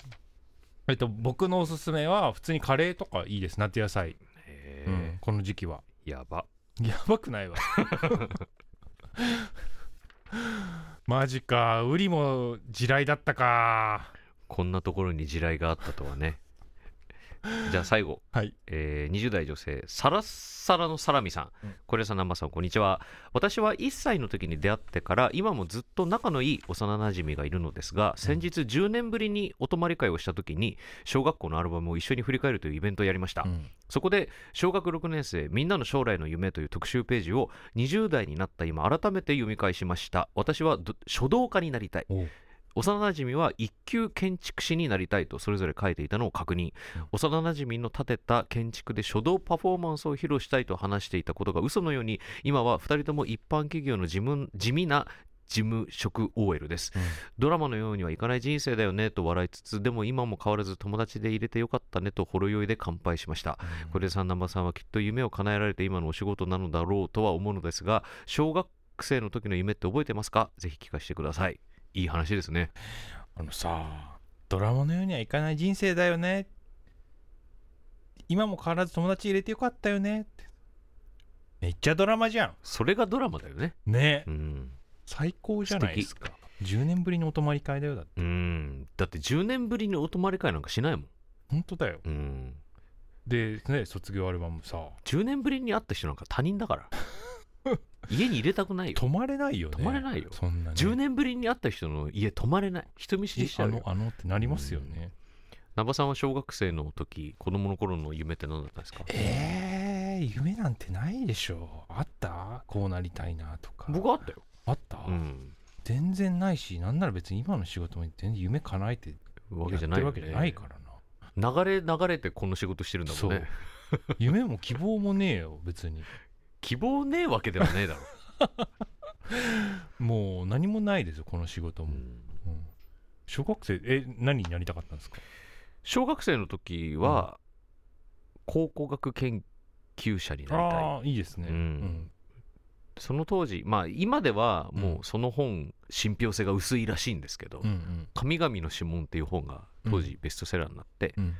えっと僕のおすすめは普通にカレーとかいいです。夏野菜、へうんえ、この時期は。やば。やばくないわ マジか。ウリも地雷だったか。こんなところに地雷があったとはね。じゃあ最後、はい。えー20代女性サラッサラのサラミさん、うん。これさん南波さんこんにちは。私は1歳の時に出会ってから今もずっと仲のいい幼なじみがいるのですが先日10年ぶりにお泊まり会をした時に小学校のアルバムを一緒に振り返るというイベントをやりました、うん。そこで小学6年生みんなの将来の夢という特集ページを20代になった今改めて読み返しました。私はど書道家になりたい幼なじみは一級建築士になりたいとそれぞれ書いていたのを確認、うん。幼なじみの建てた建築で書道パフォーマンスを披露したいと話していたことが嘘のように今は2人とも一般企業の事務地味な事務職 OL です。ドラマのようにはいかない人生だよねと笑いつつでも今も変わらず友達で入れてよかったねとほろ酔いで乾杯しました。うん。これでさん南波さんはきっと夢を叶えられて今のお仕事なのだろうとは思うのですが小学生の時の夢って覚えてますか？ぜひ聞かせてくださいいい話ですね。あのさドラマのようにはいかない人生だよね。今も変わらず友達入れてよかったよね。ってめっちゃドラマじゃそれがドラマだよね。んね。うん。最高じゃないですか。10年ぶりのお泊まり会だよだって。うん。だって10年ぶりにお泊まり会なんかしないもん。本当だよ。うん。でね卒業アルバムさ。10年ぶりに会った人なんか他人だから 家に入れたくないよ。泊まれないよね。泊まれないよ。そんなね。10年ぶりに会った人の家泊まれない人見知りしちゃうよ。あのあのってなりますよね。南波さんは小学生の時子供の頃の夢って何だったんですか？えー、夢なんてないでしょあった？こうなりたいなとか。僕はあったよ。あった、うん。全然ないしなんなら別に今の仕事も全然夢叶えてわけじゃないよね。けじゃないからな。流れ流れてこの仕事してるんだもんね。夢も希望もねえよ別に希望ねえわけではねえだろ。もう何もないですよこの仕事も、うん。うん。小学生え何になりたかったんですか？小学生の時は、考古学研究者になりたい。ああいいですね、うん。うん。その当時まあ今ではもうその本信憑性が薄いらしいんですけどうんうん「神々の指紋」っていう本が当時ベストセラーになって、うん。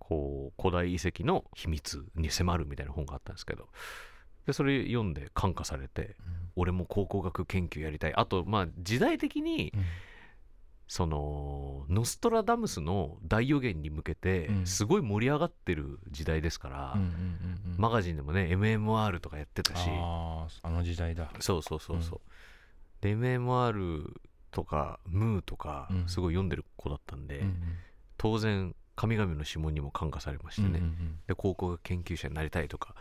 こう古代遺跡の秘密に迫るみたいな本があったんですけどでそれ読んで感化されて俺も考古学研究やりたい。あとまあ時代的にうん。そのノストラダムスの大予言に向けてうん。すごい盛り上がってる時代ですから、うんうんうんうん。マガジンでもね MMR とかやってたし。あの時代だ。そうそうそうそう、で MMR とかムーとかうん。すごい読んでる子だったんで、うんうん。当然神々の指紋にも感化されましてね、うんうん。で考古学研究者になりたいとか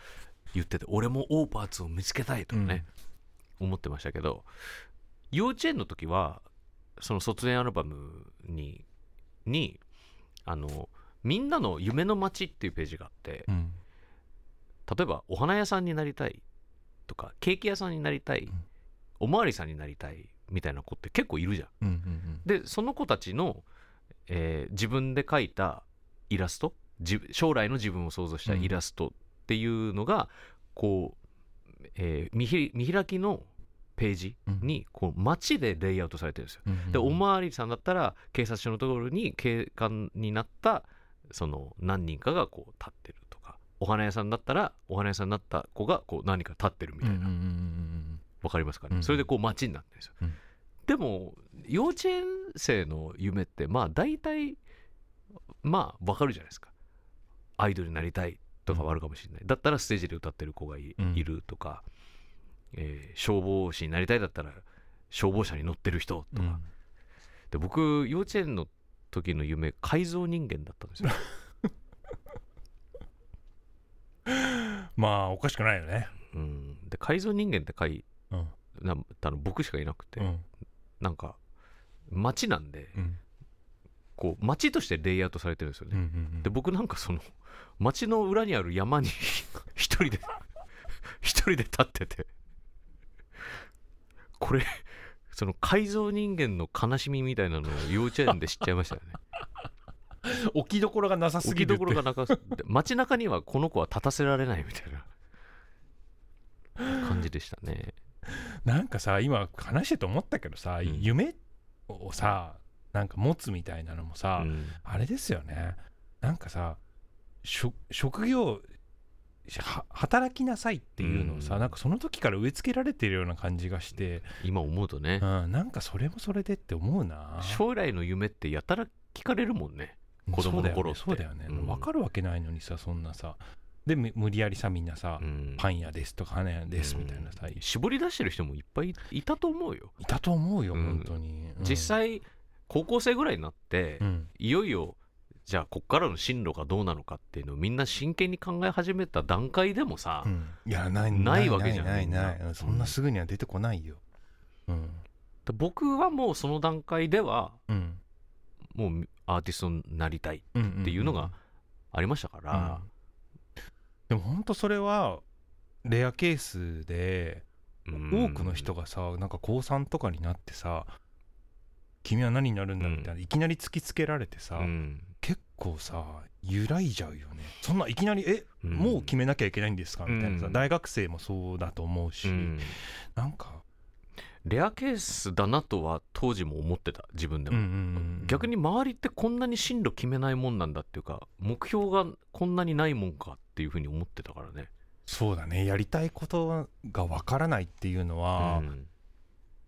言ってて俺もオーパーツを見つけたいとかね、思ってましたけど幼稚園の時はその卒園アルバムににあの「みんなの夢の街」っていうページがあってうん。例えばお花屋さんになりたいとかケーキ屋さんになりたい、ん。おまわりさんになりたいみたいな子って結構いるじゃん。うんうんでその子たちの、えー自分で描いたイラストじ将来の自分を想像したイラストっていうのが、こう、えー見開きのページにこう街でレイアウトされてるんですよ。うんうんでおまわりさんだったら警察署のところに警官になったその何人かがこう立ってるとかお花屋さんだったらお花屋さんになった子がこう何か立ってるみたいな、うんうんかりますかね、うん。それでこう街になってるんですよ、うん。でも幼稚園生の夢ってまあ大体まあわかるじゃないですか。アイドルになりたいとかはあるかもしれない、だったらステージで歌ってる子がい,、うん。るとか、えー消防士になりたいだったら消防車に乗ってる人とか、うん。で僕幼稚園の時の夢改造人間だったんですよ。まあおかしくないよね。うん、で改造人間って書いうん。なたの僕しかいなくて、うん。なんか街なんでうん。こう街としてレイアウトされてるんですようんうね、ん。で僕なんかその街の裏にある山に 一人で一人で立ってて。これその改造人間の悲しみみたいなのを幼稚園で知っちゃいましたよね。置きどころがなさす置きぎるって。どころがなかで街中にはこの子は立たせられないみたいな。感じでしたね。なんかさ今話してて思ったけどさ、ん。夢をさなんか持つみたいなのもさ、うん。あれですよね。なんかさ職業は働きなさいっていうのをさ、うん。なんかその時から植え付けられてるような感じがして、今思うとね。うん、なんかそれもそれでって思うな。将来の夢ってやたら聞かれるもんね。子供の頃って。そうだよねね、うん。分かるわけないのにさそんなさ。でむ無理やりさみんなさ、うん。パン屋ですとか花屋ですみたいなさ、い絞り出してる人もいっぱいいたと思うよ。たと思うよ、うん。本当に、うん。実、際高校生ぐらいになって、うん。いよいよじゃあこっからの進路がどうなのかっていうのをみんな真剣に考え始めた段階でもさ、うん。いやないないわけじゃん。ないないない。そんなすぐには出てこないよ。うん。僕はもうその段階ではうん。もうアーティストになりたいっっていうのがありましたから、でも本当それはレアケースでうん。多くの人がさなんか高3とかになってさ君は何になるんだみたいな、いきなり突きつけられてさ、うん結構さ揺らいじゃうよね。そんないきなりえ、うん。もう決めなきゃいけないんですか？みたいなさ、うん。大学生もそうだと思うし、うん。なんか。レアケースだなとは当時も思ってた自分でも、うんうんうん逆に周りってこんなに進路決めないもんなんだっていうか目標がこんなにないもんかっていうふうに思ってたからね。そうだね。やりたいことがわからないっていうのは、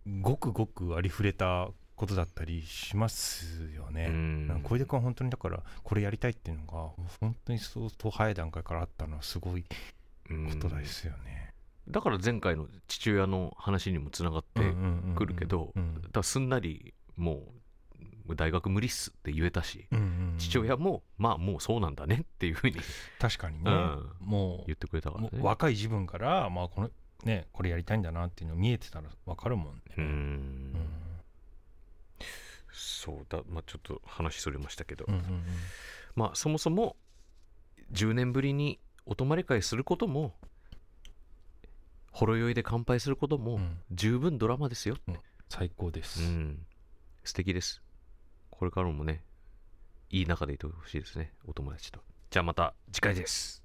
うん。ごくごくありふれたことだったりしますよね。うん。小出君は本当にだからこれやりたいっていうのが本当に相当早い段階からあったのはすごいことですよね。だから前回の父親の話にもつながってくるけどすんなりもう大学無理っすって言えたしうんうんうん父親もまあもうそうなんだねっていうふうに確かにね、うん。も言ってくれたからね。う若い自分から、まあこのね、これやりたいんだなっていうの見えてたら分かるもんね。ううんんそうだ。まあちょっと話それましたけど。うんうんまあそもそも10年ぶりにお泊まり会することもほろ酔いで乾杯することもうん。十分ドラマですよ最高です。うん。素敵です。これからもねいい仲でいてほしいですねお友達と。じゃあまた次回です